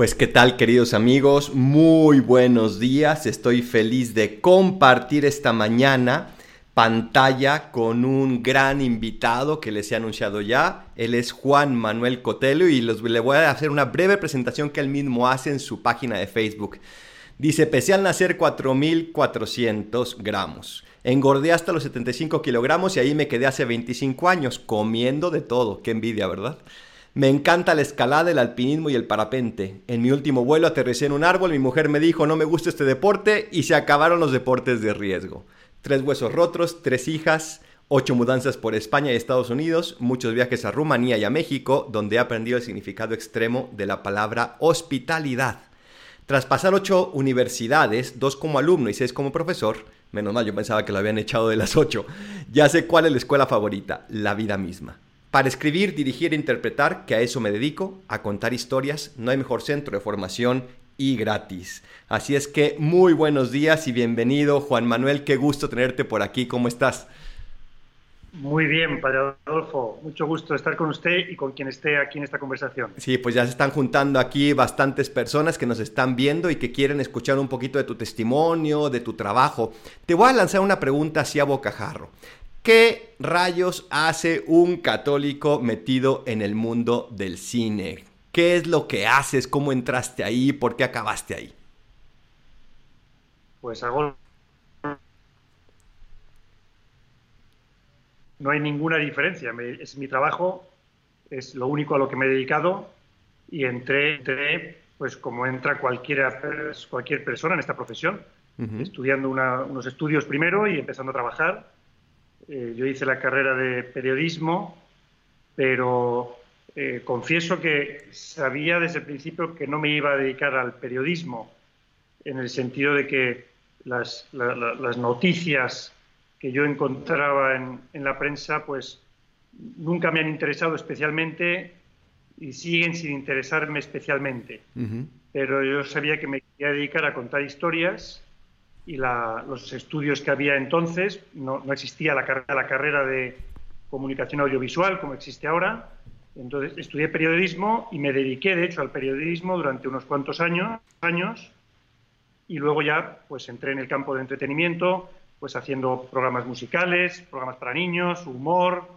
Pues qué tal queridos amigos, muy buenos días, estoy feliz de compartir esta mañana pantalla con un gran invitado que les he anunciado ya, él es Juan Manuel Cotelo y los, le voy a hacer una breve presentación que él mismo hace en su página de Facebook. Dice, pese al nacer 4.400 gramos. Engordé hasta los 75 kilogramos y ahí me quedé hace 25 años comiendo de todo. Qué envidia, ¿verdad? Me encanta la escalada, el alpinismo y el parapente. En mi último vuelo aterricé en un árbol, mi mujer me dijo no me gusta este deporte y se acabaron los deportes de riesgo. Tres huesos rotos, tres hijas, ocho mudanzas por España y Estados Unidos, muchos viajes a Rumanía y a México, donde he aprendido el significado extremo de la palabra hospitalidad. Tras pasar ocho universidades, dos como alumno y seis como profesor, menos mal yo pensaba que lo habían echado de las ocho, ya sé cuál es la escuela favorita, la vida misma. Para escribir, dirigir e interpretar, que a eso me dedico, a contar historias, no hay mejor centro de formación y gratis. Así es que muy buenos días y bienvenido Juan Manuel, qué gusto tenerte por aquí, ¿cómo estás? Muy bien, Padre Adolfo, mucho gusto estar con usted y con quien esté aquí en esta conversación. Sí, pues ya se están juntando aquí bastantes personas que nos están viendo y que quieren escuchar un poquito de tu testimonio, de tu trabajo. Te voy a lanzar una pregunta así a bocajarro. ¿Qué rayos hace un católico metido en el mundo del cine? ¿Qué es lo que haces? ¿Cómo entraste ahí? ¿Por qué acabaste ahí? Pues hago... No hay ninguna diferencia. es mi trabajo, es lo único a lo que me he dedicado y entré, pues como entra cualquiera, cualquier persona en esta profesión, estudiando unos estudios primero y empezando a trabajar eh, yo hice la carrera de periodismo, pero eh, confieso que sabía desde el principio que no me iba a dedicar al periodismo, en el sentido de que las, noticias que yo encontraba en, la prensa, pues nunca me han interesado especialmente y siguen sin interesarme especialmente. Pero yo sabía que me quería dedicar a contar historias y los estudios que había entonces, no, existía la, la carrera de comunicación audiovisual como existe ahora. Entonces estudié periodismo y me dediqué, de hecho, al periodismo durante unos cuantos años, años y luego ya pues entré en el campo de entretenimiento, pues haciendo programas musicales, programas para niños, humor,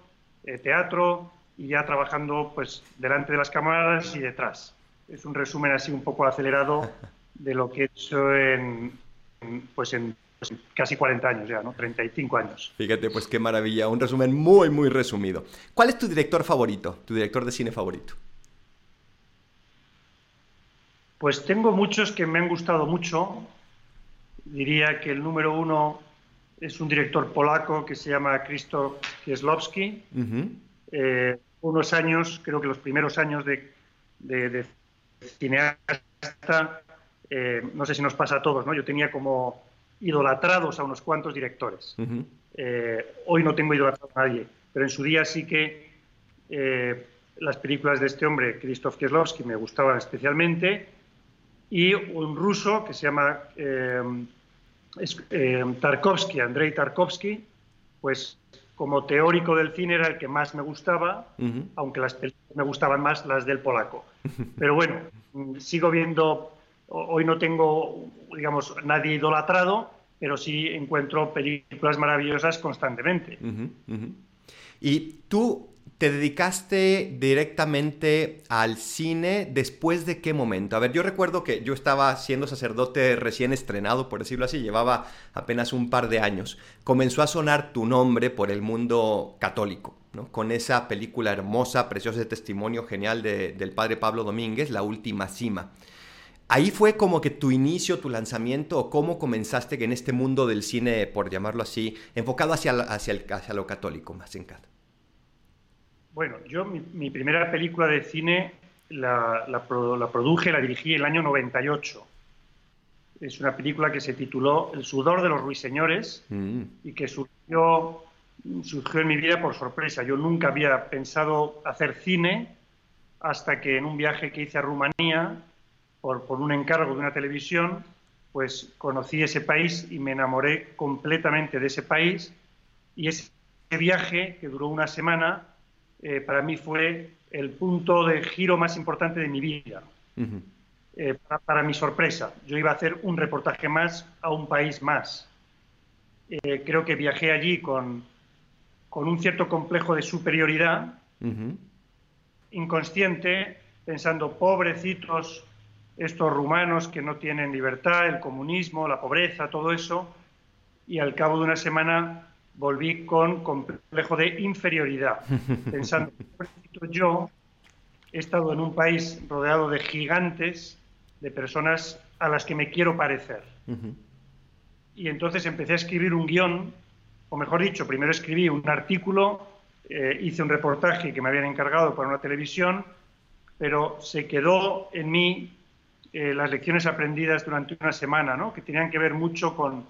eh, teatro y ya trabajando pues delante de las cámaras y detrás. Es un resumen así un poco acelerado de lo que he hecho en, pues en casi 40 años ya, ¿no? 35 años. Fíjate, pues qué maravilla, un resumen muy, muy resumido. ¿Cuál es tu director favorito, tu director de cine favorito? Pues tengo muchos que me han gustado mucho. Diría que el número uno es un director polaco que se llama Krzysztof Kieslowski. Eh, unos años, creo que los primeros años de, de cineasta, eh, no sé si nos pasa a todos, ¿no? Yo tenía como idolatrados a unos cuantos directores. Eh, hoy no tengo idolatrado a nadie, pero en su día sí que eh, las películas de este hombre, Krzysztof Kieslowski, me gustaban especialmente, y un ruso que se llama Tarkovsky, Andrei Tarkovsky, pues como teórico del cine era el que más me gustaba, aunque las películas me gustaban más las del polaco. Pero bueno, sigo viendo Hoy no tengo, digamos, nadie idolatrado, pero sí encuentro películas maravillosas constantemente. ¿Y tú te dedicaste directamente al cine después de qué momento? A ver, yo recuerdo que yo estaba siendo sacerdote recién estrenado, por decirlo así, llevaba apenas un par de años. Comenzó a sonar tu nombre por el mundo católico. ¿no? con esa película hermosa, preciosa de testimonio genial del padre Pablo Domínguez, La Última Cima. Ahí fue como que tu inicio, tu lanzamiento, o cómo comenzaste en este mundo del cine, por llamarlo así, enfocado hacia, hacia, el, hacia lo católico, más en cada. Bueno, yo mi, primera película de cine la, la, produje, la dirigí en el año 98. Es una película que se tituló El sudor de los ruiseñores mm. y que surgió, surgió en mi vida por sorpresa. Yo nunca había pensado hacer cine hasta que en un viaje que hice a Rumanía por, un encargo de una televisión, pues conocí ese país y me enamoré completamente de ese país. Y ese viaje, que duró una semana, eh, para mí fue el punto de giro más importante de mi vida. eh, para, mi sorpresa. Yo iba a hacer un reportaje más a un país más. Eh, creo que viajé allí con, con, un cierto complejo de superioridad, inconsciente, pensando, pobrecitos estos rumanos que no tienen libertad, el comunismo, la pobreza, todo eso, y al cabo de una semana volví con complejo de inferioridad, pensando, yo he estado en un país rodeado de gigantes, de personas a las que me quiero parecer. Y entonces empecé a escribir un guion, o mejor dicho, primero escribí un artículo, eh, hice un reportaje que me habían encargado para una televisión, pero se quedó en mí eh, las lecciones aprendidas durante una semana, ¿no? que tenían que ver mucho con,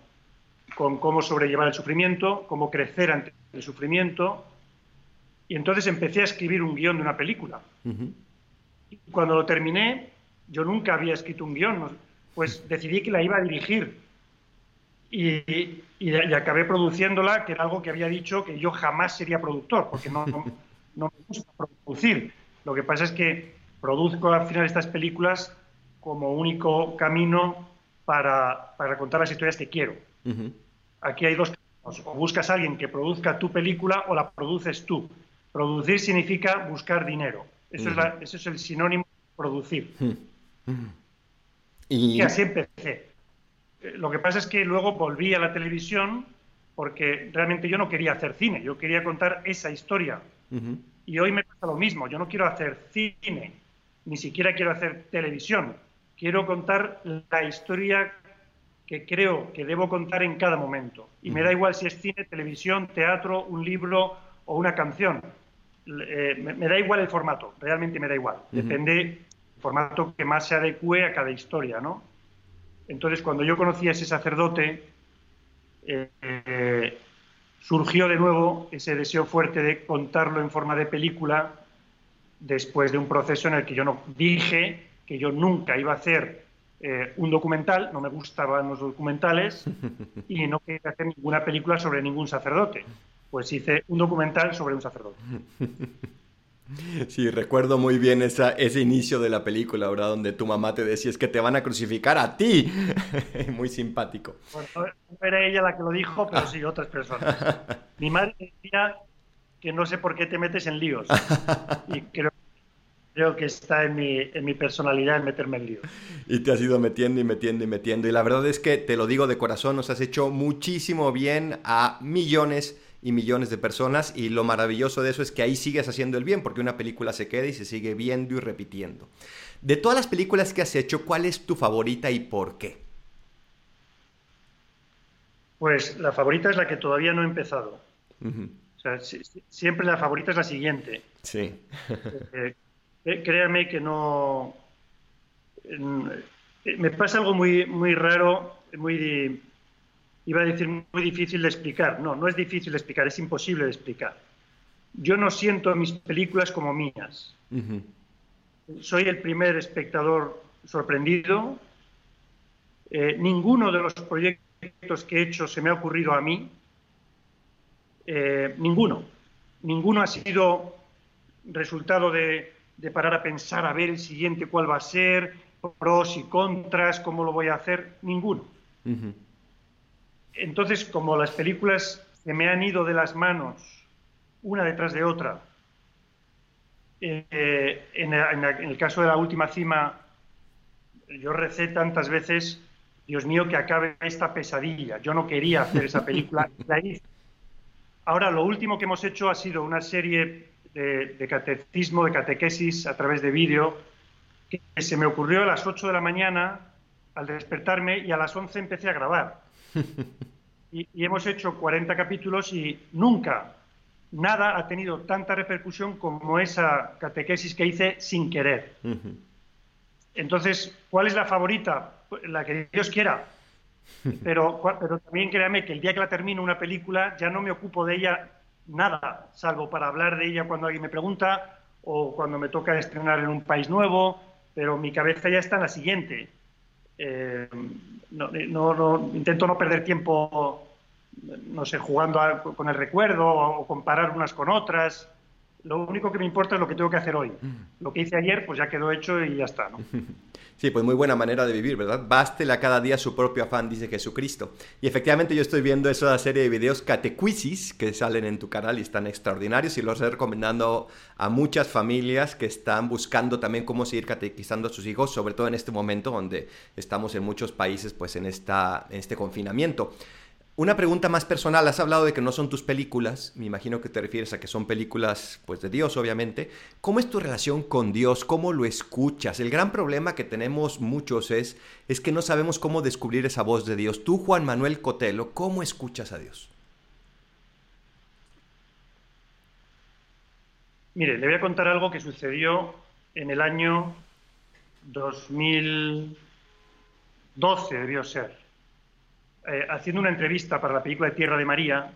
con cómo sobrellevar el sufrimiento, cómo crecer ante el sufrimiento. Y entonces empecé a escribir un guion de una película. Y cuando lo terminé, yo nunca había escrito un guion, pues decidí que la iba a dirigir. Y, y, acabé produciéndola, que era algo que había dicho que yo jamás sería productor, porque no, no, me gusta producir. Lo que pasa es que produzco al final estas películas como único camino para, para contar las historias que quiero. Aquí hay dos caminos. O buscas a alguien que produzca tu película o la produces tú. Producir significa buscar dinero. Eso, es, es, el sinónimo de producir. y... así empecé. Eh, lo que pasa es que luego volví a la televisión porque realmente yo no quería hacer cine, yo quería contar esa historia. Y hoy me pasa lo mismo, yo no quiero hacer cine, ni siquiera quiero hacer televisión, quiero contar la historia que creo que debo contar en cada momento. Y me da igual si es cine, televisión, teatro, un libro o una canción. Eh, me, da igual el formato, realmente me da igual. Depende del formato que más se adecue a cada historia, ¿no? Entonces, cuando yo conocí a ese sacerdote, eh, surgió de nuevo ese deseo fuerte de contarlo en forma de película después de un proceso en el que yo no dije que yo nunca iba a hacer eh, un documental, no me gustaban los documentales y no quería hacer ninguna película sobre ningún sacerdote. Pues hice un documental sobre un sacerdote. Sí, recuerdo muy bien esa, ese inicio de la película, ¿verdad? Donde tu mamá te decía, es que te van a crucificar a ti. muy simpático. no era ella la que lo dijo, pero sí otras personas. Mi madre decía que no sé por qué te metes en líos. Y creo creo que está en mi, en mi personalidad en meterme en lío. Y te has ido metiendo y metiendo y metiendo. Y la verdad es que, te lo digo de corazón, nos has hecho muchísimo bien a millones y millones de personas. Y lo maravilloso de eso es que ahí sigues haciendo el bien, porque una película se queda y se sigue viendo y repitiendo. De todas las películas que has hecho, ¿cuál es tu favorita y por qué? Pues la favorita es la que todavía no he empezado. O sea, siempre la favorita es la siguiente. Sí. Eh, eh, créame que no... Eh, me pasa algo muy, muy raro, muy, iba a decir muy difícil de explicar. No, no es difícil de explicar, es imposible de explicar. Yo no siento mis películas como mías. Soy el primer espectador sorprendido. Eh, ninguno de los proyectos que he hecho se me ha ocurrido a mí. ninguno. Ninguno ha sido resultado de, de parar a pensar a ver el siguiente cuál va a ser, pros y contras, cómo lo voy a hacer, ninguno. Entonces, como las películas se me han ido de las manos una detrás de otra, eh, en, el caso de la última cima, yo recé tantas veces, Dios mío, que acabe esta pesadilla. Yo no quería hacer esa película. Ahora, lo último que hemos hecho ha sido una serie de, catecismo, de catequesis a través de vídeo, que se me ocurrió a las 8 de la mañana al despertarme y a las 11 empecé a grabar. Y, hemos hecho 40 capítulos y nunca, nada ha tenido tanta repercusión como esa catequesis que hice sin querer. Entonces, ¿cuál es la favorita? La que Dios quiera. Pero, pero también créame que el día que la termino una película ya no me ocupo de ella nada, salvo para hablar de ella cuando alguien me pregunta o cuando me toca estrenar en un país nuevo, pero mi cabeza ya está en la siguiente. Eh, no, intento no perder tiempo, no sé, jugando con el recuerdo o comparar unas con otras. Lo único que me importa es lo que tengo que hacer hoy. Lo que hice ayer, pues ya quedó hecho y ya está, ¿no? Sí, pues muy buena manera de vivir, ¿verdad? Bástele a cada día su propio afán, dice Jesucristo. Y efectivamente yo estoy viendo esa serie de videos catequisis que salen en tu canal y están extraordinarios y los estoy recomendando a muchas familias que están buscando también cómo seguir catequizando a sus hijos, sobre todo en este momento donde estamos en muchos países pues en, esta, en este confinamiento. Una pregunta más personal, has hablado de que no son tus películas, me imagino que te refieres a que son películas pues de Dios obviamente. ¿Cómo es tu relación con Dios? ¿Cómo lo escuchas? El gran problema que tenemos muchos es, es que no sabemos cómo descubrir esa voz de Dios. Tú, Juan Manuel Cotelo, ¿cómo escuchas a Dios? Mire, le voy a contar algo que sucedió en el año 2012, debió ser. Eh, haciendo una entrevista para la película de Tierra de María,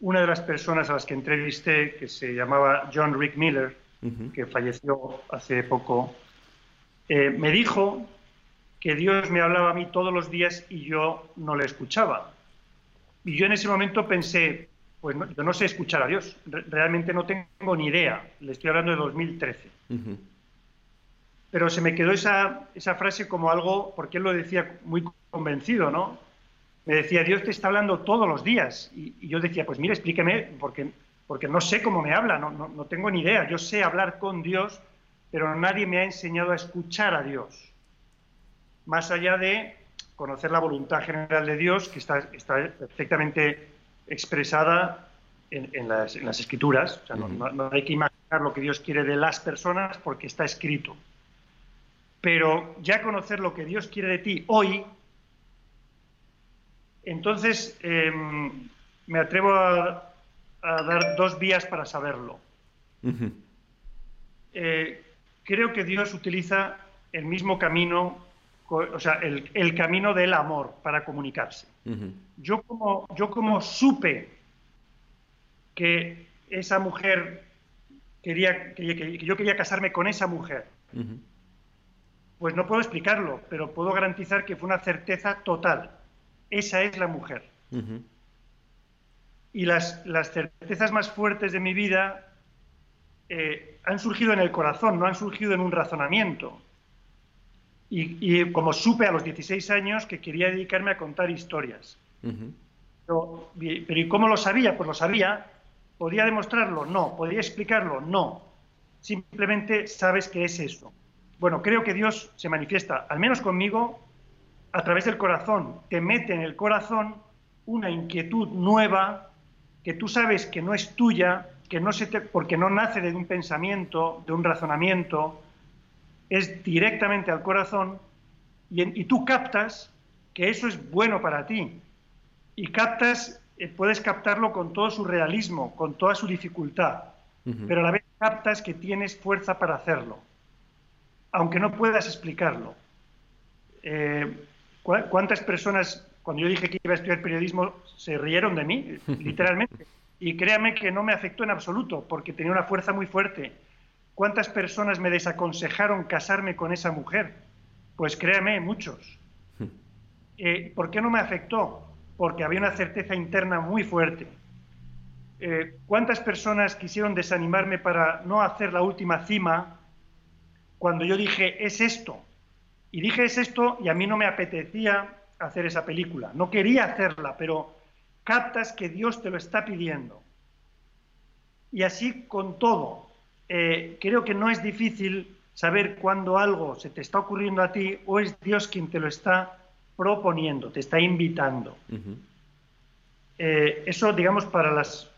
una de las personas a las que entrevisté, que se llamaba John Rick Miller, que falleció hace poco, eh, me dijo que Dios me hablaba a mí todos los días y yo no le escuchaba. Y yo en ese momento pensé, pues yo no sé escuchar a Dios, realmente no tengo ni idea, le estoy hablando de 2013. Pero se me quedó esa, esa frase como algo, porque él lo decía muy convencido, ¿no? Me decía, Dios te está hablando todos los días. Y, yo decía, pues mire, explíqueme, porque, porque no sé cómo me habla, no, no, tengo ni idea. Yo sé hablar con Dios, pero nadie me ha enseñado a escuchar a Dios. Más allá de conocer la voluntad general de Dios, que está, está perfectamente expresada en, las, escrituras. O sea, no, hay que imaginar lo que Dios quiere de las personas porque está escrito. Pero ya conocer lo que Dios quiere de ti hoy entonces, em, me atrevo a, dar dos vías para saberlo. Eh, creo que Dios utiliza el mismo camino, o sea, el, camino del amor para comunicarse. yo, como, yo como supe que esa mujer quería, que, yo quería casarme con esa mujer, pues no puedo explicarlo, pero puedo garantizar que fue una certeza total esa es la mujer. Y las, las, certezas más fuertes de mi vida eh, han surgido en el corazón, no han surgido en un razonamiento. Y, como supe a los 16 años que quería dedicarme a contar historias. pero, pero, ¿y cómo lo sabía? Pues lo sabía. ¿Podía demostrarlo? No. ¿Podía explicarlo? No. Simplemente sabes que es eso. Bueno, creo que Dios se manifiesta, al menos conmigo, a través del corazón, te mete en el corazón una inquietud nueva que tú sabes que no es tuya, que no se te, porque no nace de un pensamiento, de un razonamiento, es directamente al corazón y, tú captas que eso es bueno para ti y captas, eh, puedes captarlo con todo su realismo, con toda su dificultad, pero a la vez captas que tienes fuerza para hacerlo, aunque no puedas explicarlo. Eh, ¿Cuántas personas, cuando yo dije que iba a estudiar periodismo, se rieron de mí, literalmente? Y créame que no me afectó en absoluto, porque tenía una fuerza muy fuerte. ¿Cuántas personas me desaconsejaron casarme con esa mujer? Pues créame, muchos. Eh, ¿Por qué no me afectó? Porque había una certeza interna muy fuerte. Eh, ¿Cuántas personas quisieron desanimarme para no hacer la última cima cuando yo dije, es esto? Y dije es esto y a mí no me apetecía hacer esa película, no quería hacerla, pero captas que Dios te lo está pidiendo. Y así con todo, eh, creo que no es difícil saber cuándo algo se te está ocurriendo a ti o es Dios quien te lo está proponiendo, te está invitando. Eh, eso, digamos, para las,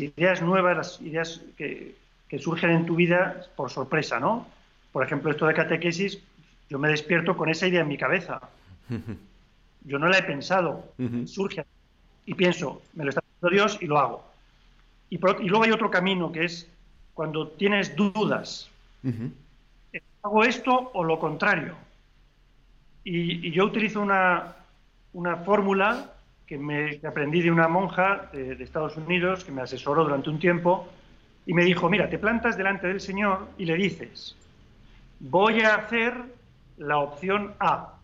ideas nuevas, las ideas que, que, surgen en tu vida por sorpresa, ¿no? Por ejemplo, esto de catequesis, yo me despierto con esa idea en mi cabeza. Yo no la he pensado, surge y pienso, me lo está diciendo Dios y lo hago. Y, luego hay otro camino que es cuando tienes dudas. ¿Hago esto o lo contrario? Y, yo utilizo una, fórmula que, me, aprendí de una monja de, de Estados Unidos que me asesoró durante un tiempo y me dijo, mira, te plantas delante del Señor y le dices, voy a hacer la opción A.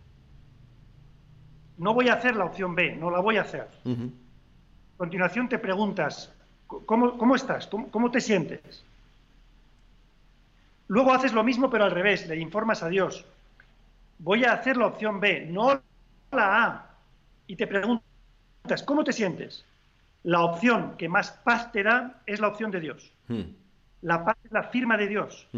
No voy a hacer la opción B, no la voy a hacer. A continuación te preguntas, ¿Cómo, estás? ¿Cómo, te sientes? Luego haces lo mismo pero al revés, le informas a Dios. Voy a hacer la opción B, no la A. Y te preguntas, ¿cómo te sientes? La opción que más paz te da es la opción de Dios. Hmm. La paz es la firma de Dios.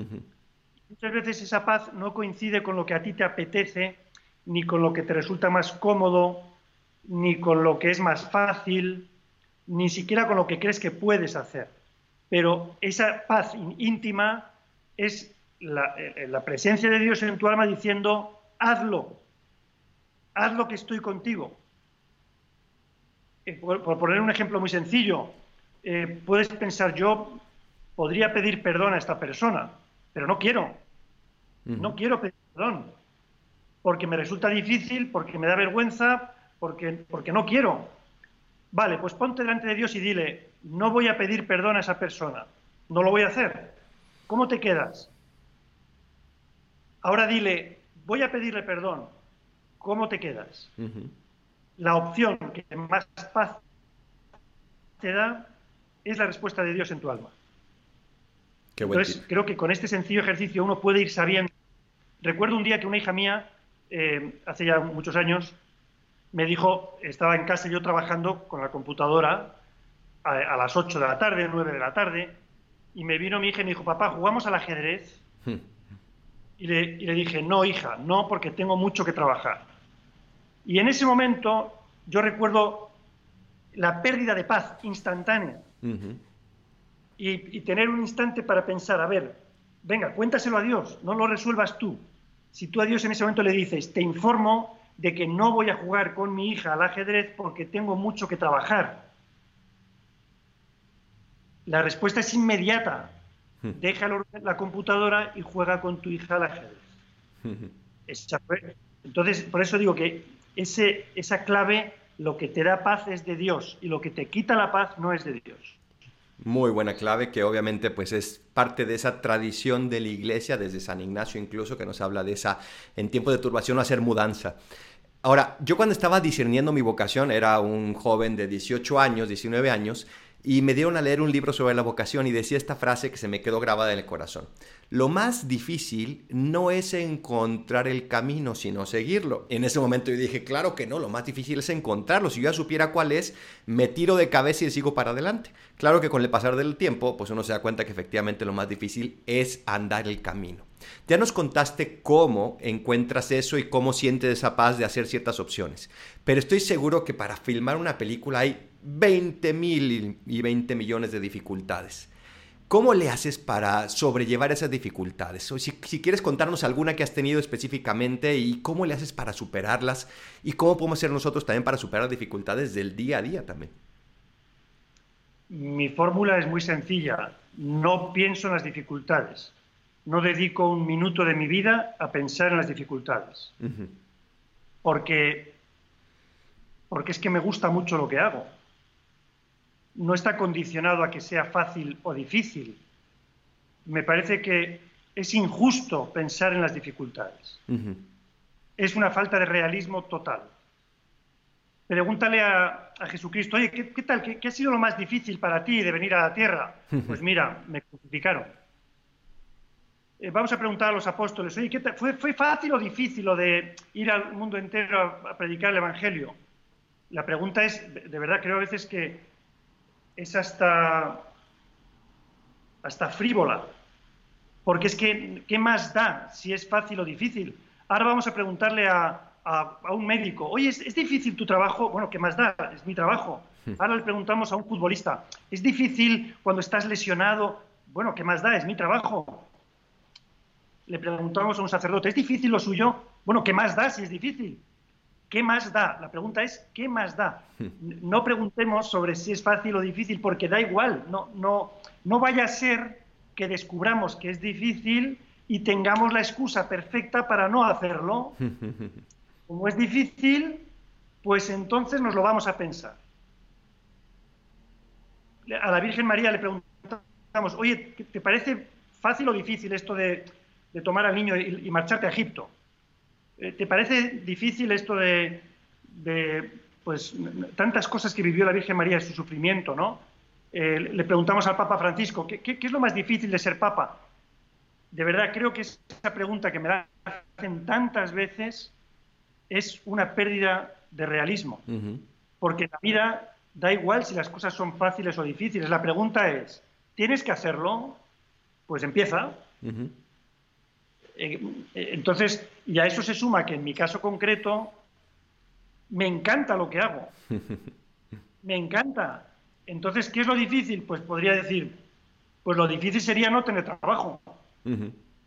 Muchas veces esa paz no coincide con lo que a ti te apetece, ni con lo que te resulta más cómodo, ni con lo que es más fácil, ni siquiera con lo que crees que puedes hacer. Pero esa paz íntima es la, eh, la presencia de Dios en tu alma diciendo, hazlo, haz lo que estoy contigo. Eh, por, poner un ejemplo muy sencillo, eh, puedes pensar, yo podría pedir perdón a esta persona, pero no quiero. No quiero pedir perdón, porque me resulta difícil, porque me da vergüenza, porque, porque no quiero. Vale, pues ponte delante de Dios y dile, no voy a pedir perdón a esa persona, no lo voy a hacer. ¿Cómo te quedas? Ahora dile, voy a pedirle perdón, ¿cómo te quedas? La opción que más paz te da es la respuesta de Dios en tu alma. Entonces, creo que con este sencillo ejercicio uno puede ir sabiendo. Recuerdo un día que una hija mía, eh, hace ya muchos años, me dijo, estaba en casa yo trabajando con la computadora a, las 8 de la tarde, 9 de la tarde, y me vino mi hija y me dijo, papá, ¿jugamos al ajedrez? Hmm. y, le, y le dije, no, hija, no, porque tengo mucho que trabajar. Y en ese momento yo recuerdo la pérdida de paz instantánea. y, y, tener un instante para pensar, a ver, venga, cuéntaselo a Dios, no lo resuelvas tú. Si tú a Dios en ese momento le dices, te informo de que no voy a jugar con mi hija al ajedrez porque tengo mucho que trabajar. La respuesta es inmediata. Hmm. En la computadora y juega con tu hija al ajedrez. Entonces, por eso digo que ese, esa clave, lo que te da paz es de Dios y lo que te quita la paz no es de Dios. Muy buena clave que obviamente pues es parte de esa tradición de la iglesia, desde San Ignacio incluso, que nos habla de esa, en tiempo de turbación, hacer mudanza. Ahora, yo cuando estaba discerniendo mi vocación, era un joven de 18 años, 19 años, y me dieron a leer un libro sobre la vocación y decía esta frase que se me quedó grabada en el corazón. Lo más difícil no es encontrar el camino, sino seguirlo. En ese momento yo dije, claro que no, lo más difícil es encontrarlo. Si yo ya supiera cuál es, me tiro de cabeza y sigo para adelante. Claro que con el pasar del tiempo, pues uno se da cuenta que efectivamente lo más difícil es andar el camino. Ya nos contaste cómo encuentras eso y cómo sientes esa paz de hacer ciertas opciones. Pero estoy seguro que para filmar una película hay 20 mil y 20 millones de dificultades. ¿Cómo le haces para sobrellevar esas dificultades? O si, quieres contarnos alguna que has tenido específicamente y cómo le haces para superarlas y cómo podemos hacer nosotros también para superar dificultades del día a día también. Mi fórmula es muy sencilla. No pienso en las dificultades. No dedico un minuto de mi vida a pensar en las dificultades. Porque, porque es que me gusta mucho lo que hago no está condicionado a que sea fácil o difícil. Me parece que es injusto pensar en las dificultades. Es una falta de realismo total. Pregúntale a, Jesucristo, oye, ¿qué, tal? ¿Qué, ha sido lo más difícil para ti de venir a la tierra? Pues mira, me crucificaron. Eh, vamos a preguntar a los apóstoles, oye, ¿fue, ¿fue, fácil o difícil lo de ir al mundo entero a, a predicar el Evangelio? La pregunta es, de verdad creo a veces que es hasta, hasta frívola. Porque es que, ¿qué más da si es fácil o difícil? Ahora vamos a preguntarle a, un médico, oye, ¿es, difícil tu trabajo? Bueno, ¿qué más da? Es mi trabajo. Hmm. Ahora le preguntamos a un futbolista, ¿es difícil cuando estás lesionado? Bueno, ¿qué más da? Es mi trabajo. Le preguntamos a un sacerdote, ¿es difícil lo suyo? Bueno, ¿qué más da si es difícil? ¿Qué más da? La pregunta es, ¿qué más da? No preguntemos sobre si es fácil o difícil, porque da igual. No, no, no vaya a ser que descubramos que es difícil y tengamos la excusa perfecta para no hacerlo. Como es difícil, pues entonces nos lo vamos a pensar. A la Virgen María le preguntamos, oye, ¿te parece fácil o difícil esto de, tomar al niño y marcharte a Egipto? Eh, ¿Te parece difícil esto de, pues, tantas cosas que vivió la Virgen María en su sufrimiento, ¿no? eh, le preguntamos al Papa Francisco, ¿qué, ¿qué, es lo más difícil de ser Papa? De verdad, creo que esa pregunta que me hacen tantas veces es una pérdida de realismo. Porque la vida da igual si las cosas son fáciles o difíciles. La pregunta es, ¿tienes que hacerlo? Pues empieza. Entonces, y a eso se suma que en mi caso concreto, me encanta lo que hago. me encanta. Entonces, ¿qué es lo difícil? Pues podría decir, pues lo difícil sería no tener trabajo.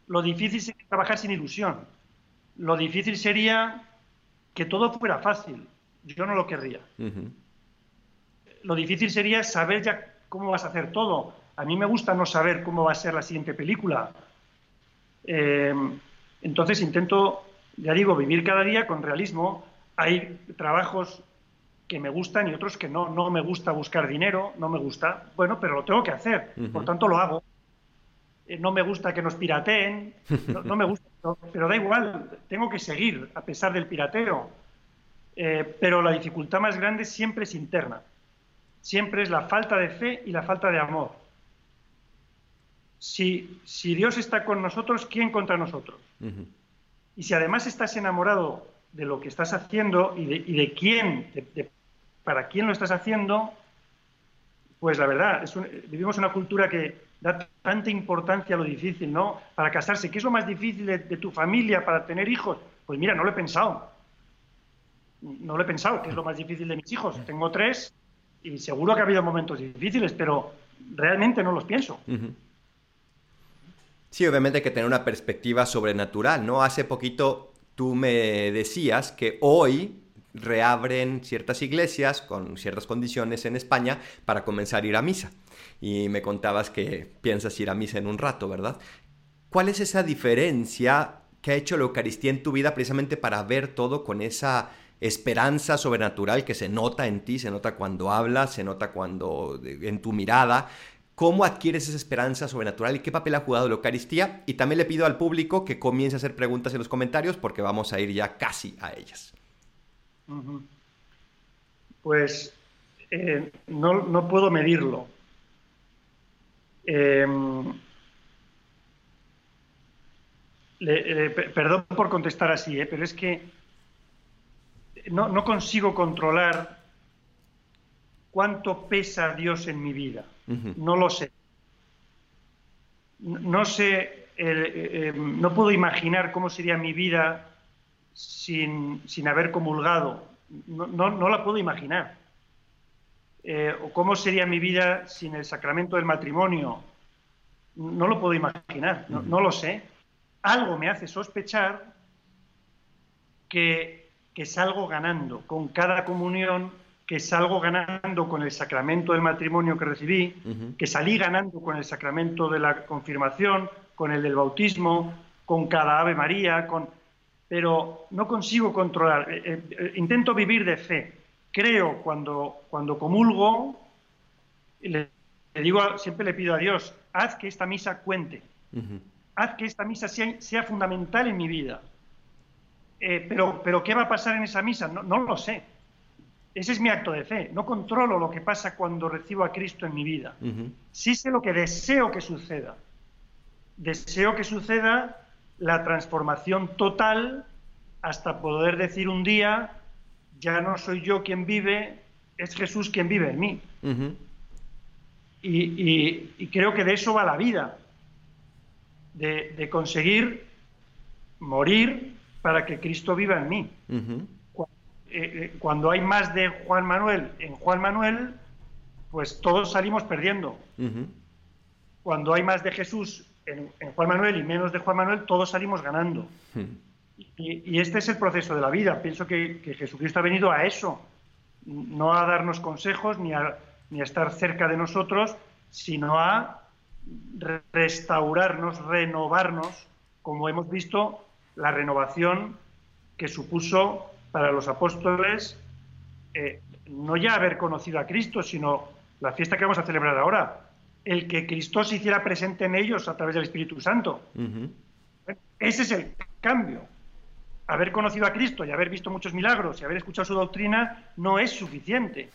Lo difícil sería trabajar sin ilusión. Lo difícil sería que todo fuera fácil. Yo no lo querría. Lo difícil sería saber ya cómo vas a hacer todo. A mí me gusta no saber cómo va a ser la siguiente película. Eh, entonces intento, ya digo, vivir cada día con realismo. Hay trabajos que me gustan y otros que no. No me gusta buscar dinero, no me gusta. Bueno, pero lo tengo que hacer, por tanto lo hago. Eh, no me gusta que nos pirateen, no, me gusta, pero da igual, tengo que seguir a pesar del pirateo. Eh, pero la dificultad más grande siempre es interna. Siempre es la falta de fe y la falta de amor. Si, si Dios está con nosotros, ¿quién contra nosotros? Y si además estás enamorado de lo que estás haciendo y de, y de quién, para quién lo estás haciendo, pues la verdad, es vivimos una cultura que da tanta importancia a lo difícil, ¿no? Para casarse, ¿qué es lo más difícil de, tu familia para tener hijos? Pues mira, no lo he pensado. No lo he pensado, ¿qué es lo más difícil de mis hijos? Tengo tres y seguro que ha habido momentos difíciles, pero realmente no los pienso. Sí, obviamente hay que tener una perspectiva sobrenatural, ¿no? Hace poquito tú me decías que hoy reabren ciertas iglesias con ciertas condiciones en España para comenzar a ir a misa. Y me contabas que piensas ir a misa en un rato, ¿verdad? ¿Cuál es esa diferencia que ha hecho la Eucaristía en tu vida precisamente para ver todo con esa esperanza sobrenatural que se nota en ti, se nota cuando hablas, se nota cuando en tu mirada? ¿Cómo adquieres esa esperanza sobrenatural y qué papel ha jugado la Eucaristía? Y también le pido al público que comience a hacer preguntas en los comentarios porque vamos a ir ya casi a ellas. Pues eh, no, puedo medirlo. Em, perdón por contestar así, eh, pero es que no, consigo controlar cuánto pesa Dios en mi vida. No lo sé. No sé, eh, em, no puedo imaginar cómo sería mi vida sin, haber comulgado. No, la puedo imaginar. Eh, o cómo sería mi vida sin el sacramento del matrimonio. No lo puedo imaginar, no, lo sé. Algo me hace sospechar que, salgo ganando con cada comunión, que salgo ganando con el sacramento del matrimonio que recibí, que salí ganando con el sacramento de la confirmación, con el del bautismo, con cada Ave María, con pero no consigo controlar. Eh, eh, eh, intento vivir de fe. Creo cuando, cuando comulgo, le, digo, siempre le pido a Dios, haz que esta misa cuente, haz que esta misa sea, fundamental en mi vida. pero, pero, ¿qué va a pasar en esa misa? No, no lo sé. Ese es mi acto de fe. No controlo lo que pasa cuando recibo a Cristo en mi vida. Sí sé lo que deseo que suceda. Deseo que suceda la transformación total hasta poder decir un día, ya no soy yo quien vive, es Jesús quien vive en mí. y, creo que de eso va la vida, de, conseguir morir para que Cristo viva en mí. Eh, cuando hay más de Juan Manuel en Juan Manuel, pues todos salimos perdiendo. Cuando hay más de Jesús en, Juan Manuel y menos de Juan Manuel, todos salimos ganando. Y, este es el proceso de la vida. Pienso que, Jesucristo ha venido a eso, no a darnos consejos ni a, ni a estar cerca de nosotros, sino a restaurarnos, renovarnos, como hemos visto la renovación que supuso para los apóstoles eh, no ya haber conocido a Cristo, sino la fiesta que vamos a celebrar ahora, el que Cristo se hiciera presente en ellos a través del Espíritu Santo. Ese es el cambio. Haber conocido a Cristo y haber visto muchos milagros y haber escuchado su doctrina no es suficiente.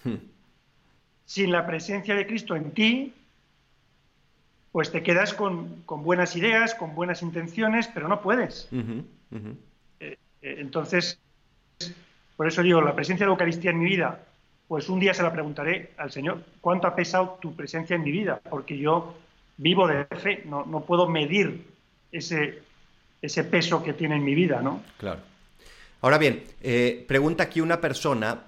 sin la presencia de Cristo en ti, pues te quedas con, buenas ideas, con buenas intenciones, pero no puedes. Eh, eh, entonces, por eso digo, la presencia de la Eucaristía en mi vida, pues un día se la preguntaré al Señor, ¿cuánto ha pesado tu presencia en mi vida? Porque yo vivo de fe, no, no puedo medir ese, ese peso que tiene en mi vida, ¿no? Claro. Ahora bien, eh, pregunta aquí una persona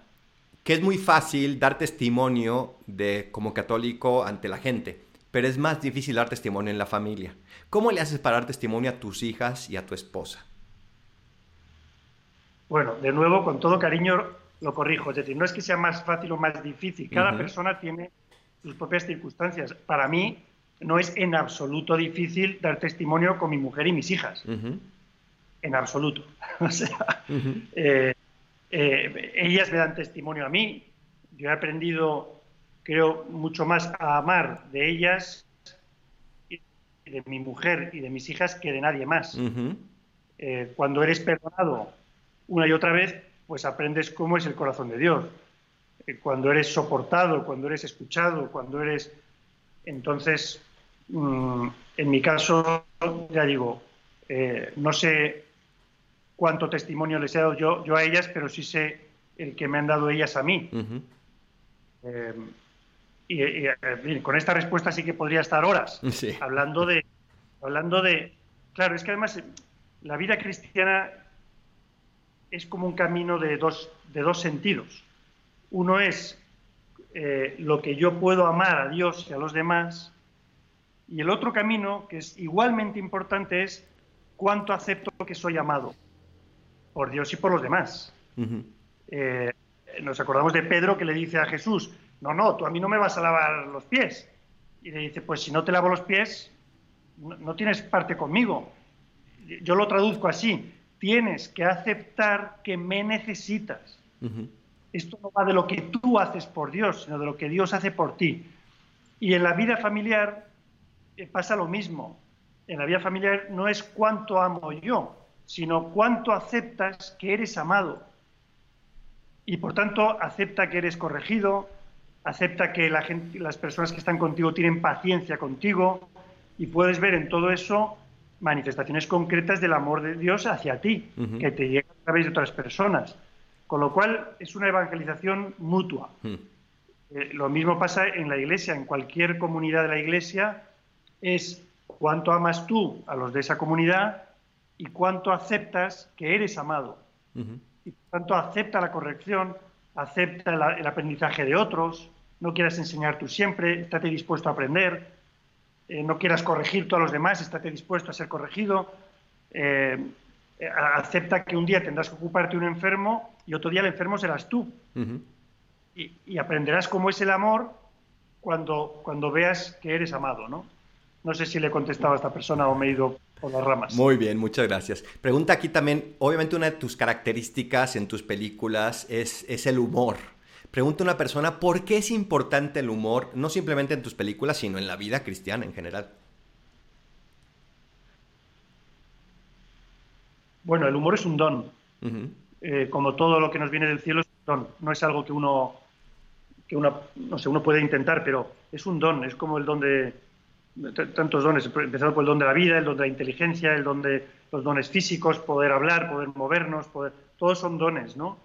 que es muy fácil dar testimonio de como católico ante la gente, pero es más difícil dar testimonio en la familia. ¿Cómo le haces para dar testimonio a tus hijas y a tu esposa? Bueno, de nuevo, con todo cariño lo corrijo. Es decir, no es que sea más fácil o más difícil. Cada persona tiene sus propias circunstancias. Para mí no es en absoluto difícil dar testimonio con mi mujer y mis hijas. En absoluto. o sea, eh, eh, ellas me dan testimonio a mí. Yo he aprendido, creo, mucho más a amar de ellas, de mi mujer y de mis hijas que de nadie más. Eh, cuando eres perdonado una y otra vez, pues aprendes cómo es el corazón de Dios. Eh, cuando eres soportado, cuando eres escuchado, cuando eres... Entonces, mm, en mi caso, ya digo, no sé cuánto testimonio les he dado yo, yo a ellas, pero sí sé el que me han dado ellas a mí. Eh, y, con esta respuesta sí que podría estar horas hablando de hablando de claro es que además la vida cristiana es como un camino de dos de dos sentidos uno es eh, lo que yo puedo amar a Dios y a los demás y el otro camino que es igualmente importante es cuánto acepto que soy amado por Dios y por los demás. Eh, nos acordamos de Pedro que le dice a Jesús, no, no, tú a mí no me vas a lavar los pies. Y le dice, pues si no te lavo los pies, no, tienes parte conmigo. Yo lo traduzco así, tienes que aceptar que me necesitas. Esto no va de lo que tú haces por Dios, sino de lo que Dios hace por ti. Y en la vida familiar eh, pasa lo mismo. En la vida familiar no es cuánto amo yo, sino cuánto aceptas que eres amado. Y por tanto, acepta que eres corregido, acepta que la gente, las personas que están contigo tienen paciencia contigo y puedes ver en todo eso manifestaciones concretas del amor de Dios hacia ti, que te llega a través de otras personas. Con lo cual es una evangelización mutua. Eh, lo mismo pasa en la iglesia, en cualquier comunidad de la iglesia, es cuánto amas tú a los de esa comunidad y cuánto aceptas que eres amado. Y por tanto acepta la corrección, acepta el aprendizaje de otros, no quieras enseñar tú siempre, estate dispuesto a aprender, eh, no quieras corregir tú a los demás, estate dispuesto a ser corregido, eh, eh, acepta que un día tendrás que ocuparte un enfermo y otro día el enfermo serás tú. y, y, aprenderás cómo es el amor cuando, cuando veas que eres amado, ¿no? No sé si le he contestado a esta persona o me he ido las ramas. Muy bien, muchas gracias. Pregunta aquí también, obviamente una de tus características en tus películas es, es el humor. Pregunta una persona, ¿por qué es importante el humor, no simplemente en tus películas, sino en la vida cristiana en general? Bueno, el humor es un don. Eh, como todo lo que nos viene del cielo es un don. No es algo que uno, que una, no sé, uno puede intentar, pero es un don. Es como el don de, tantos dones, empezando por el don de la vida, el don de la inteligencia, el don de los dones físicos, poder hablar, poder movernos, poder, todos son dones, ¿no?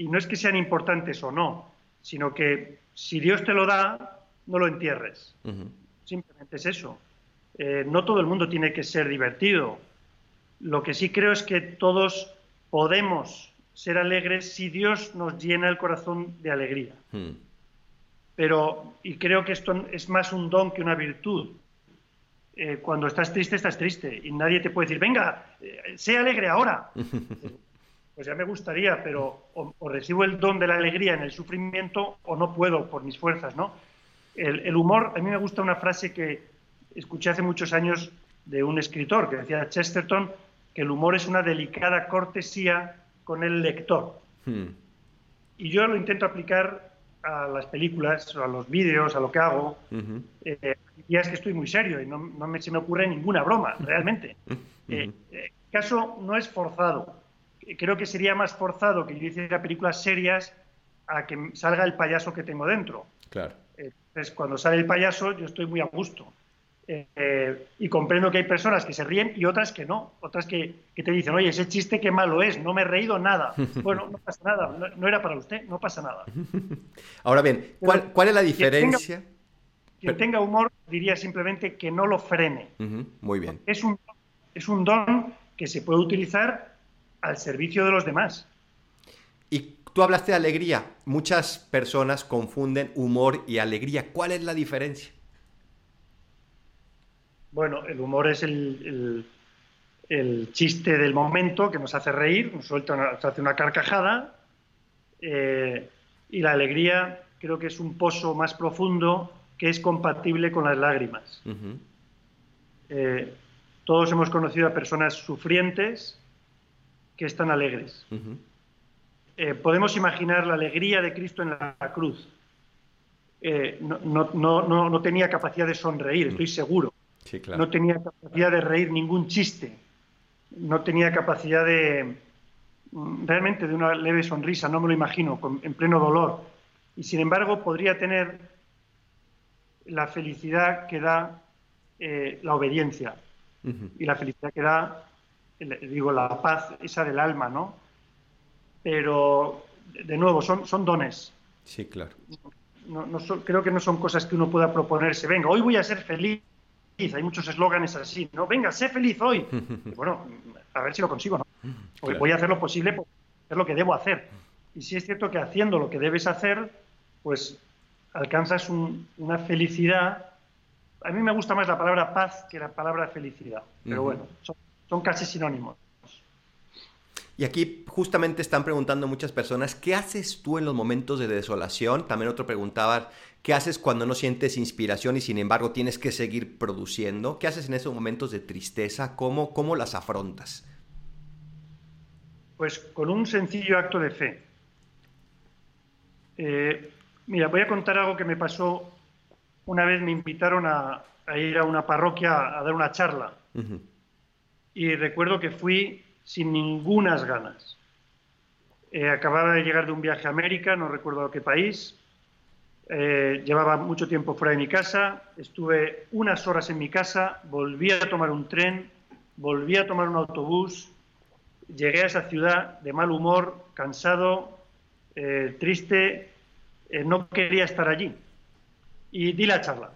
Y no es que sean importantes o no, sino que si Dios te lo da, no lo entierres. Simplemente es eso. Eh, no todo el mundo tiene que ser divertido. Lo que sí creo es que todos podemos ser alegres si Dios nos llena el corazón de alegría. Pero, y creo que esto es más un don que una virtud. Eh, cuando estás triste, estás triste. Y nadie te puede decir, venga, eh, sé alegre ahora. pues ya me gustaría, pero o, recibo el don de la alegría en el sufrimiento o no puedo por mis fuerzas, ¿no? El, humor, a mí me gusta una frase que escuché hace muchos años de un escritor que decía Chesterton que el humor es una delicada cortesía con el lector. Hmm. Y yo lo intento aplicar a las películas, a los vídeos, a lo que hago, eh, ya es que estoy muy serio y no, me, se me ocurre ninguna broma, realmente. Eh, el caso no es forzado. Creo que sería más forzado que yo hiciera películas serias a que salga el payaso que tengo dentro. Claro. Entonces, cuando sale el payaso, yo estoy muy a gusto. Eh, y comprendo que hay personas que se ríen y otras que no, otras que, te dicen, oye, ese chiste qué malo es, no me he reído nada. Bueno, no pasa nada, no, era para usted, no pasa nada. Ahora bien, ¿cuál, cuál es la diferencia? Quien tenga, humor diría simplemente que no lo frene. muy bien. Es un, es un don que se puede utilizar al servicio de los demás. Y tú hablaste de alegría. Muchas personas confunden humor y alegría. ¿Cuál es la diferencia? Bueno, el humor es el, chiste del momento que nos hace reír, nos, suelta nos hace una carcajada. Eh, y la alegría creo que es un pozo más profundo que es compatible con las lágrimas. Eh, todos hemos conocido a personas sufrientes que están alegres. Eh, podemos imaginar la alegría de Cristo en la cruz. no, no, tenía capacidad de sonreír, estoy seguro. No tenía capacidad de reír ningún chiste. No tenía capacidad de mm, realmente de una leve sonrisa, no me lo imagino, en pleno dolor. Y sin embargo podría tener la felicidad que da eh, la obediencia y la felicidad que da, digo, la paz esa del alma, ¿no? Pero, de nuevo, son, son dones. Sí, claro. No, creo que no son cosas que uno pueda proponerse. Venga, hoy voy a ser feliz hay muchos eslóganes así, ¿no? Venga, sé feliz hoy. bueno, a ver si lo consigo, ¿no? Porque voy a hacer lo posible por hacer lo que debo hacer. Y si es cierto que haciendo lo que debes hacer, pues alcanzas una felicidad. A mí me gusta más la palabra paz que la palabra felicidad, pero bueno, son casi sinónimos. Y aquí justamente están preguntando muchas personas, ¿qué haces tú en los momentos de desolación? También otro preguntaba, ¿qué haces cuando no sientes inspiración y sin embargo tienes que seguir produciendo? ¿Qué haces en esos momentos de tristeza? ¿Cómo, cómo las afrontas? Pues con un sencillo acto de fe. Eh, mira, voy a contar algo que me pasó. Una vez me invitaron a, ir a una parroquia a dar una charla. Y recuerdo que fui sin ningunas ganas. Eh, acababa de llegar de un viaje a América, no recuerdo a qué país. Eh, llevaba mucho tiempo fuera de mi casa, estuve unas horas en mi casa, volví a tomar un tren, volví a tomar un autobús, llegué a esa ciudad de mal humor, cansado, eh, triste, no quería estar allí. Y di la charla.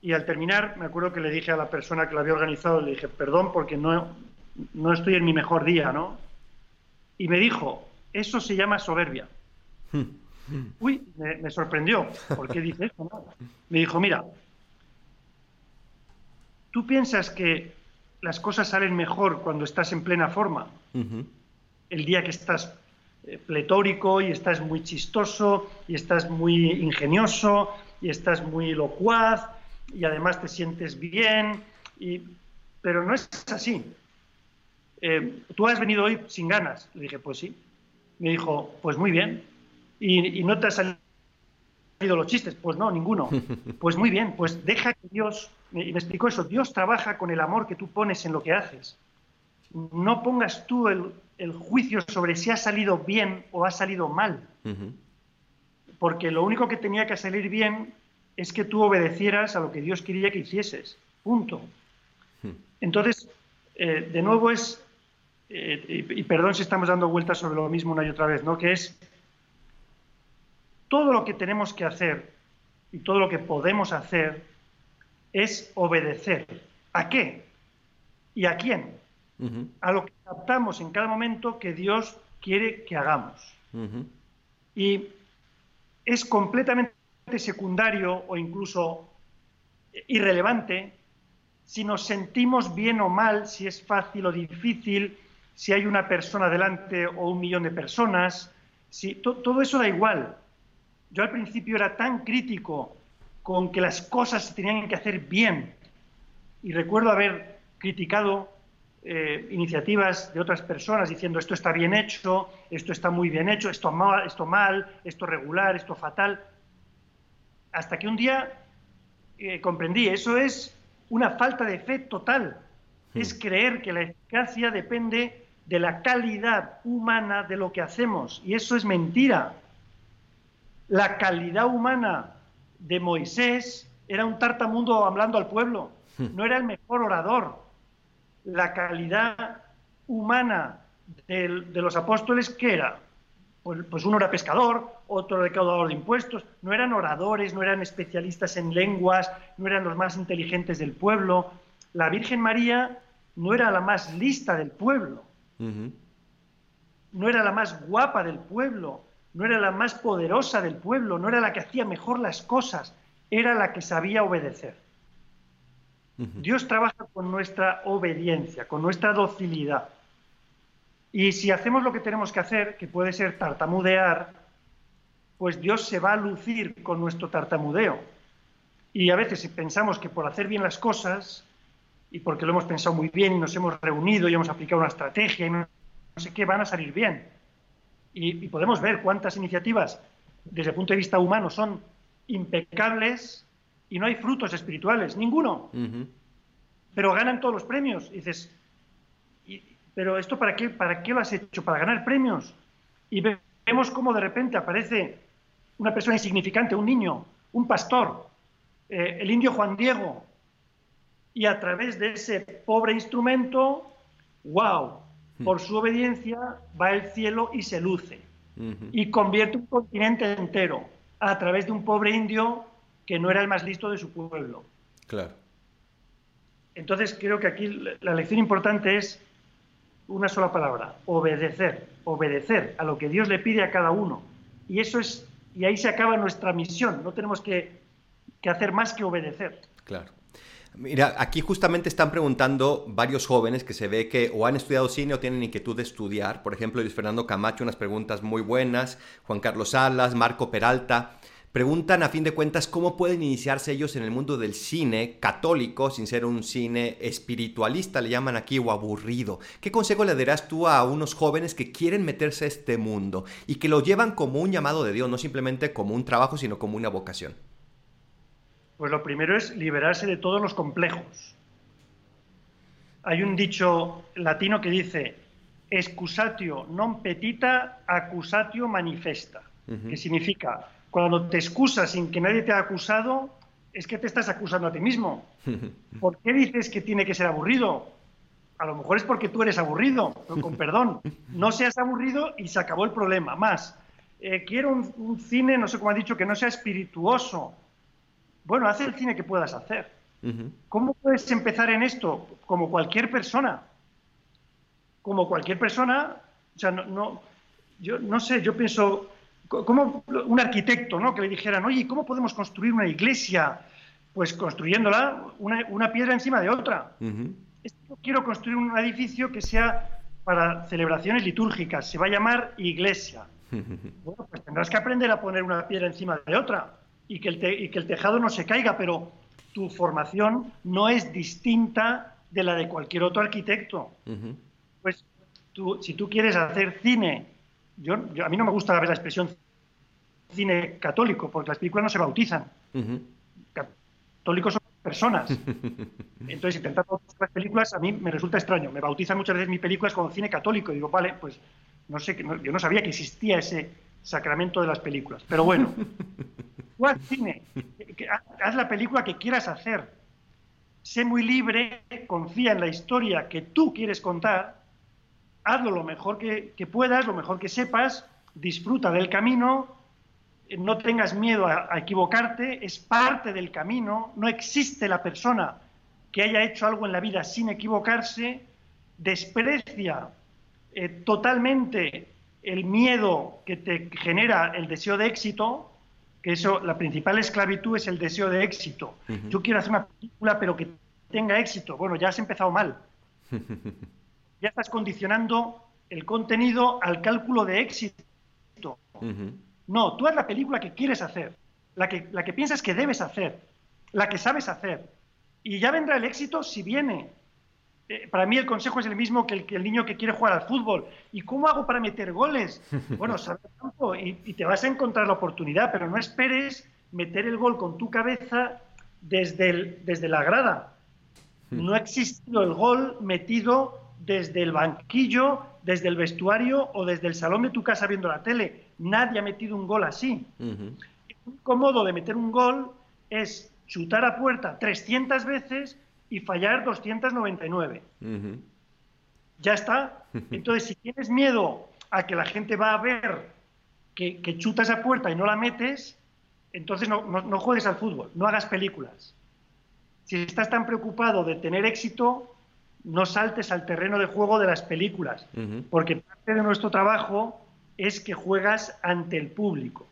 Y al terminar, me acuerdo que le dije a la persona que la había organizado, le dije, perdón porque no, no estoy en mi mejor día, ¿no? Y me dijo, eso se llama soberbia. Uy, me, sorprendió. ¿Por qué dice eso? Me dijo, mira, tú piensas que las cosas salen mejor cuando estás en plena forma. El día que estás eh, pletórico y estás muy chistoso y estás muy ingenioso y estás muy locuaz y además te sientes bien. Y... Pero no es así. Eh, ¿tú has venido hoy sin ganas? Le dije, pues sí. Me dijo, pues muy bien. ¿Y, no te han salido los chistes? Pues no, ninguno. Pues muy bien, pues deja que Dios, y me explicó eso, Dios trabaja con el amor que tú pones en lo que haces. No pongas tú el, juicio sobre si ha salido bien o ha salido mal. Porque lo único que tenía que salir bien es que tú obedecieras a lo que Dios quería que hicieses. Punto. Entonces, eh, de nuevo es eh, y, perdón si estamos dando vueltas sobre lo mismo una y otra vez, ¿no? Que es todo lo que tenemos que hacer y todo lo que podemos hacer es obedecer. ¿A qué? ¿Y a quién? A lo que captamos en cada momento que Dios quiere que hagamos. Y es completamente secundario o incluso irrelevante si nos sentimos bien o mal, si es fácil o difícil, si hay una persona delante o un millón de personas, si, todo eso da igual. Yo al principio era tan crítico con que las cosas se tenían que hacer bien y recuerdo haber criticado eh, iniciativas de otras personas diciendo esto está bien hecho, esto está muy bien hecho, esto mal, esto mal, esto regular, esto fatal, hasta que un día eh, comprendí, eso es una falta de fe total, es hmm. creer que la eficacia depende de la calidad humana de lo que hacemos. Y eso es mentira. La calidad humana de Moisés era un tartamundo hablando al pueblo, hmm. no era el mejor orador. La calidad humana de, los apóstoles, ¿qué era? Pues, pues, uno era pescador, otro recaudador de impuestos, no eran oradores, no eran especialistas en lenguas, no eran los más inteligentes del pueblo. La Virgen María no era la más lista del pueblo, no era la más guapa del pueblo, no era la más poderosa del pueblo, no era la que hacía mejor las cosas, era la que sabía obedecer. Dios trabaja con nuestra obediencia, con nuestra docilidad. Y si hacemos lo que tenemos que hacer, que puede ser tartamudear, pues Dios se va a lucir con nuestro tartamudeo. Y a veces pensamos que por hacer bien las cosas, y porque lo hemos pensado muy bien y nos hemos reunido y hemos aplicado una estrategia y no sé qué, van a salir bien. Y, podemos ver cuántas iniciativas desde el punto de vista humano son impecables y no hay frutos espirituales, ninguno. Pero ganan todos los premios. Y dices, ¿pero esto para qué, para qué lo has hecho? ¿Para ganar premios? Y vemos cómo de repente aparece una persona insignificante, un niño, un pastor, eh, el indio Juan Diego, y a través de ese pobre instrumento, wow, Hmm. por su obediencia va al cielo y se luce. Y convierte un continente entero a través de un pobre indio que no era el más listo de su pueblo. Claro. Entonces creo que aquí la lección importante es una sola palabra, obedecer, obedecer a lo que Dios le pide a cada uno. Y eso es, y ahí se acaba nuestra misión, no tenemos que, que hacer más que obedecer. Claro. Mira, aquí justamente están preguntando varios jóvenes que se ve que o han estudiado cine o tienen inquietud de estudiar. Por ejemplo, Luis Fernando Camacho, unas preguntas muy buenas. Juan Carlos Salas, Marco Peralta. Preguntan a fin de cuentas cómo pueden iniciarse ellos en el mundo del cine católico sin ser un cine espiritualista, le llaman aquí, o aburrido. ¿Qué consejo le darás tú a unos jóvenes que quieren meterse a este mundo y que lo llevan como un llamado de Dios, no simplemente como un trabajo, sino como una vocación? Pues lo primero es liberarse de todos los complejos. Hay un dicho latino que dice, excusatio non petita, accusatio manifesta, que significa, cuando te excusas sin que nadie te haya acusado, es que te estás acusando a ti mismo. ¿Por qué dices que tiene que ser aburrido? A lo mejor es porque tú eres aburrido, con perdón. No seas aburrido y se acabó el problema. Más, eh, quiero un, cine, no sé cómo ha dicho, que no sea espirituoso, bueno, haz el cine que puedas hacer. ¿Cómo puedes empezar en esto? Como cualquier persona. Como cualquier persona, o sea, no, yo no sé, yo pienso, como un arquitecto, ¿no? Que le dijeran, oye, ¿cómo podemos construir una iglesia? Pues construyéndola una, piedra encima de otra. Yo quiero construir un edificio que sea para celebraciones litúrgicas, se va a llamar iglesia. Bueno, pues tendrás que aprender a poner una piedra encima de otra y que, el que el tejado no se caiga, pero tu formación no es distinta de la de cualquier otro arquitecto. Pues tú, si tú quieres hacer cine, yo, a mí no me gusta ver la expresión cine católico, porque las películas no se bautizan. Católicos son personas. Entonces, intentar bautizar las películas a mí me resulta extraño. Me bautizan muchas veces mis películas como cine católico. Y digo, vale, pues no sé, yo no sabía que existía ese sacramento de las películas. Pero bueno, Tú haz cine, haz la película que quieras hacer. Sé muy libre, confía en la historia que tú quieres contar, hazlo lo mejor que, puedas, lo mejor que sepas, disfruta del camino, no tengas miedo a, equivocarte, es parte del camino, no existe la persona que haya hecho algo en la vida sin equivocarse, desprecia eh, totalmente el miedo que te genera el deseo de éxito, que eso, la principal esclavitud es el deseo de éxito. Yo quiero hacer una película, pero que tenga éxito. Bueno, ya has empezado mal. ya estás condicionando el contenido al cálculo de éxito. No, tú haz la película que quieres hacer, la que, la que piensas que debes hacer, la que sabes hacer. Y ya vendrá el éxito si viene. Eh, para mí el consejo es el mismo que el, niño que quiere jugar al fútbol. ¿Y cómo hago para meter goles? Bueno, sabes campo y, te vas a encontrar la oportunidad, pero no esperes meter el gol con tu cabeza desde, desde la grada. Hmm. No ha existido el gol metido desde el banquillo, desde el vestuario o desde el salón de tu casa viendo la tele. Nadie ha metido un gol así. único modo de meter un gol es chutar a puerta 300 veces y fallar 299. Ya está. Entonces, si tienes miedo a que la gente va a ver que, chutas a puerta y no la metes, entonces no, no, juegues al fútbol, no hagas películas. Si estás tan preocupado de tener éxito, no saltes al terreno de juego de las películas, porque parte de nuestro trabajo es que juegas ante el público,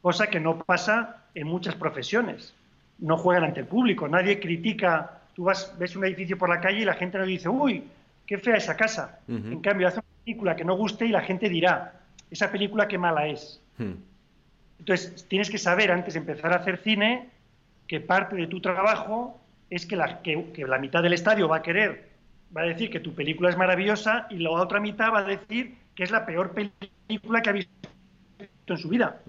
cosa que no pasa en muchas profesiones. No juegan ante el público, nadie critica, tú vas, ves un edificio por la calle y la gente no dice, uy, qué fea esa casa. En cambio, hace una película que no guste y la gente dirá, esa película qué mala es. Entonces, tienes que saber antes de empezar a hacer cine que parte de tu trabajo es que la, que, la mitad del estadio va a querer, va a decir que tu película es maravillosa y la otra mitad va a decir que es la peor película que ha visto en su vida.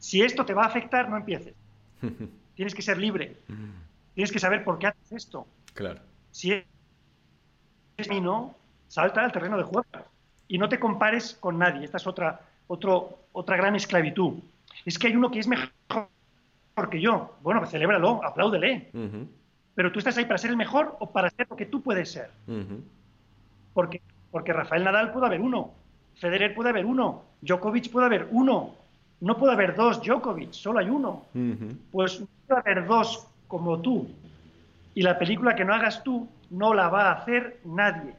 Si esto te va a afectar, no empieces. Tienes que ser libre. Tienes que saber por qué haces esto. Claro. Si es no, salta al terreno de juego y no te compares con nadie. Esta es otra, otro, otra gran esclavitud. Es que hay uno que es mejor que yo. Bueno, pues celébralo, apláudele. Pero tú estás ahí para ser el mejor o para ser lo que tú puedes ser. porque, porque Rafael Nadal puede haber uno, Federer puede haber uno, Djokovic puede haber uno. No puede haber dos Djokovic, solo hay uno. Pues puede haber dos como tú. Y la película que no hagas tú no la va a hacer nadie.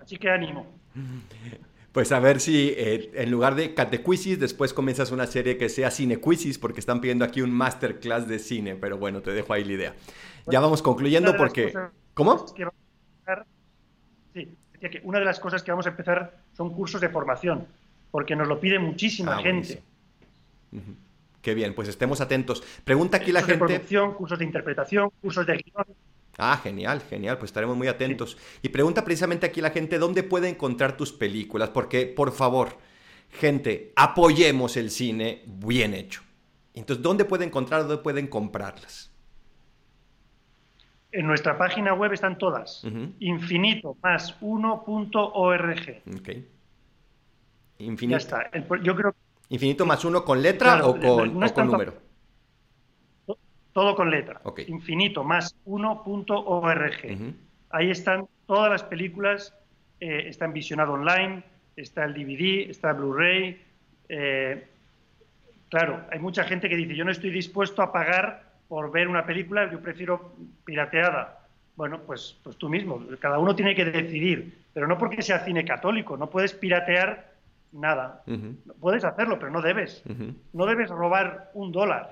Así que ánimo. Pues a ver si eh, en lugar de catequisis después comienzas una serie que sea cinequisis porque están pidiendo aquí un masterclass de cine, pero bueno, te dejo ahí la idea. ya vamos concluyendo porque... ¿Cómo? sí, que una de las cosas que vamos a empezar son cursos de formación, porque nos lo pide muchísima ah, gente. Qué bien, pues estemos atentos. Pregunta aquí la gente... De producción, cursos de interpretación, cursos de guion Ah, genial, genial, pues estaremos muy atentos. Y pregunta precisamente aquí la gente, ¿dónde puede encontrar tus películas? Porque, por favor, gente, apoyemos el cine bien hecho. Entonces, ¿dónde puede encontrar, dónde pueden comprarlas? En nuestra página web están todas. Infinito más uno.org. Ok. Infinito. Ya está. yo creo ¿Infinito más uno con letra o con, o con número? Todo con letra. Infinito más uno.org. Ahí están todas las películas, eh, está en visionado online, está el DVD, está Blu-ray. Eh, claro, hay mucha gente que dice, yo no estoy dispuesto a pagar por ver una película, yo prefiero pirateada. Bueno, pues, pues tú mismo, cada uno tiene que decidir, pero no porque sea cine católico, no puedes piratear nada. Puedes hacerlo, pero no debes. No debes robar un dólar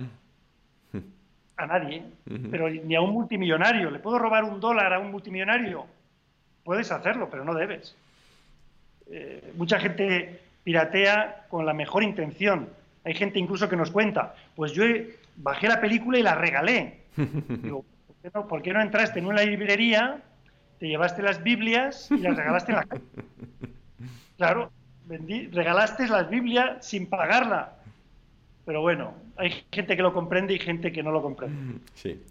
a nadie, pero ni a un multimillonario. ¿Le puedo robar un dólar a un multimillonario? Puedes hacerlo, pero no debes. Eh, mucha gente piratea con la mejor intención. Hay gente incluso que nos cuenta, pues yo bajé la película y la regalé. Digo, ¿por qué, no, entraste en una librería, te llevaste las Biblias y las regalaste en la calle? Claro, regalaste las Biblias sin pagarla. Pero bueno, hay gente que lo comprende y gente que no lo comprende. Sí.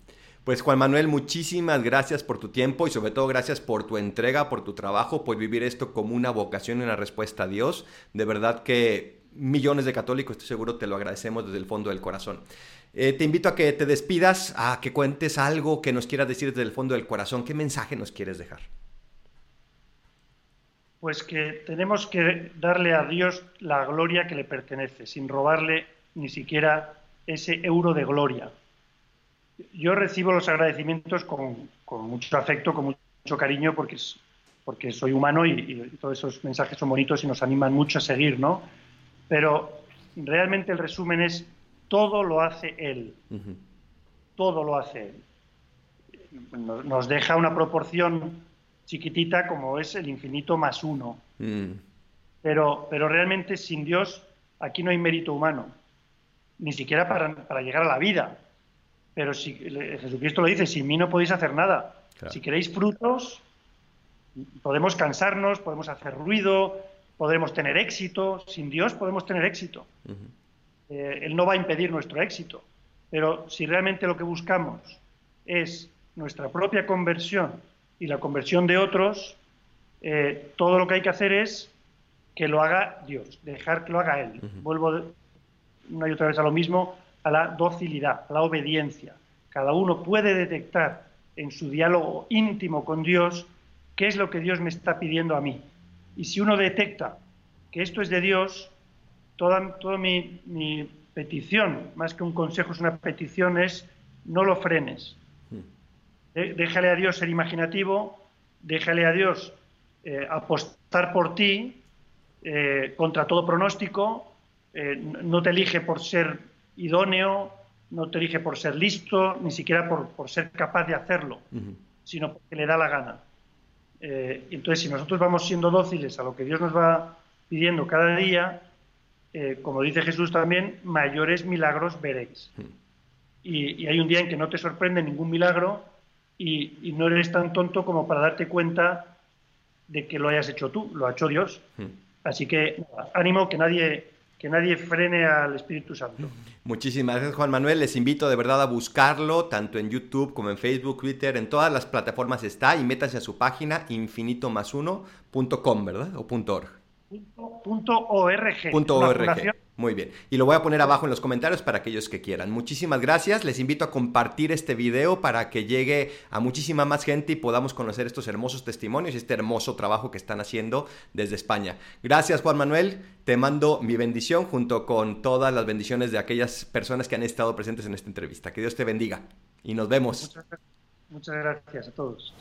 Pues Juan Manuel, muchísimas gracias por tu tiempo y sobre todo gracias por tu entrega, por tu trabajo, por vivir esto como una vocación y una respuesta a Dios. De verdad que millones de católicos, estoy seguro, te lo agradecemos desde el fondo del corazón. Eh, te invito a que te despidas, a que cuentes algo que nos quieras decir desde el fondo del corazón. ¿Qué mensaje nos quieres dejar? Pues que tenemos que darle a Dios la gloria que le pertenece, sin robarle ni siquiera ese euro de gloria. Yo recibo los agradecimientos con, mucho afecto, con mucho cariño, porque, porque soy humano y, todos esos mensajes son bonitos y nos animan mucho a seguir, ¿no? Pero realmente el resumen es, todo lo hace Él. Todo lo hace Él. Nos deja una proporción chiquitita como es el infinito más uno. Mm. Pero, pero realmente sin Dios aquí no hay mérito humano ni siquiera para, llegar a la vida. Pero si Jesucristo lo dice, sin mí no podéis hacer nada. Si queréis frutos, podemos cansarnos, podemos hacer ruido, podremos tener éxito. Sin Dios podemos tener éxito. Eh, él no va a impedir nuestro éxito. Pero si realmente lo que buscamos es nuestra propia conversión y la conversión de otros, eh, todo lo que hay que hacer es que lo haga Dios, dejar que lo haga Él. Vuelvo una y otra vez a lo mismo, a la docilidad, a la obediencia. Cada uno puede detectar en su diálogo íntimo con Dios qué es lo que Dios me está pidiendo a mí. Y si uno detecta que esto es de Dios, toda, toda mi, petición, más que un consejo, es una petición, es no lo frenes. Déjale a Dios ser imaginativo, déjale a Dios eh, apostar por ti eh, contra todo pronóstico, eh, no te elige por ser idóneo, no te elige por ser listo, ni siquiera por, ser capaz de hacerlo, sino porque le da la gana. entonces, si nosotros vamos siendo dóciles a lo que Dios nos va pidiendo cada día, como dice Jesús también, mayores milagros veréis. y, hay un día en que no te sorprende ningún milagro y, no eres tan tonto como para darte cuenta de que lo hayas hecho tú, lo ha hecho Dios. Así que ánimo que nadie que nadie frene al Espíritu Santo. Muchísimas gracias Juan Manuel, les invito de verdad a buscarlo tanto en YouTube como en Facebook, Twitter, en todas las plataformas está y métanse a su página infinito más ¿verdad? O .org. .org. Muy bien. Y lo voy a poner abajo en los comentarios para aquellos que quieran. Muchísimas gracias. Les invito a compartir este video para que llegue a muchísima más gente y podamos conocer estos hermosos testimonios y este hermoso trabajo que están haciendo desde España. Gracias Juan Manuel. Te mando mi bendición junto con todas las bendiciones de aquellas personas que han estado presentes en esta entrevista. Que Dios te bendiga. Y nos vemos. Muchas, gracias a todos.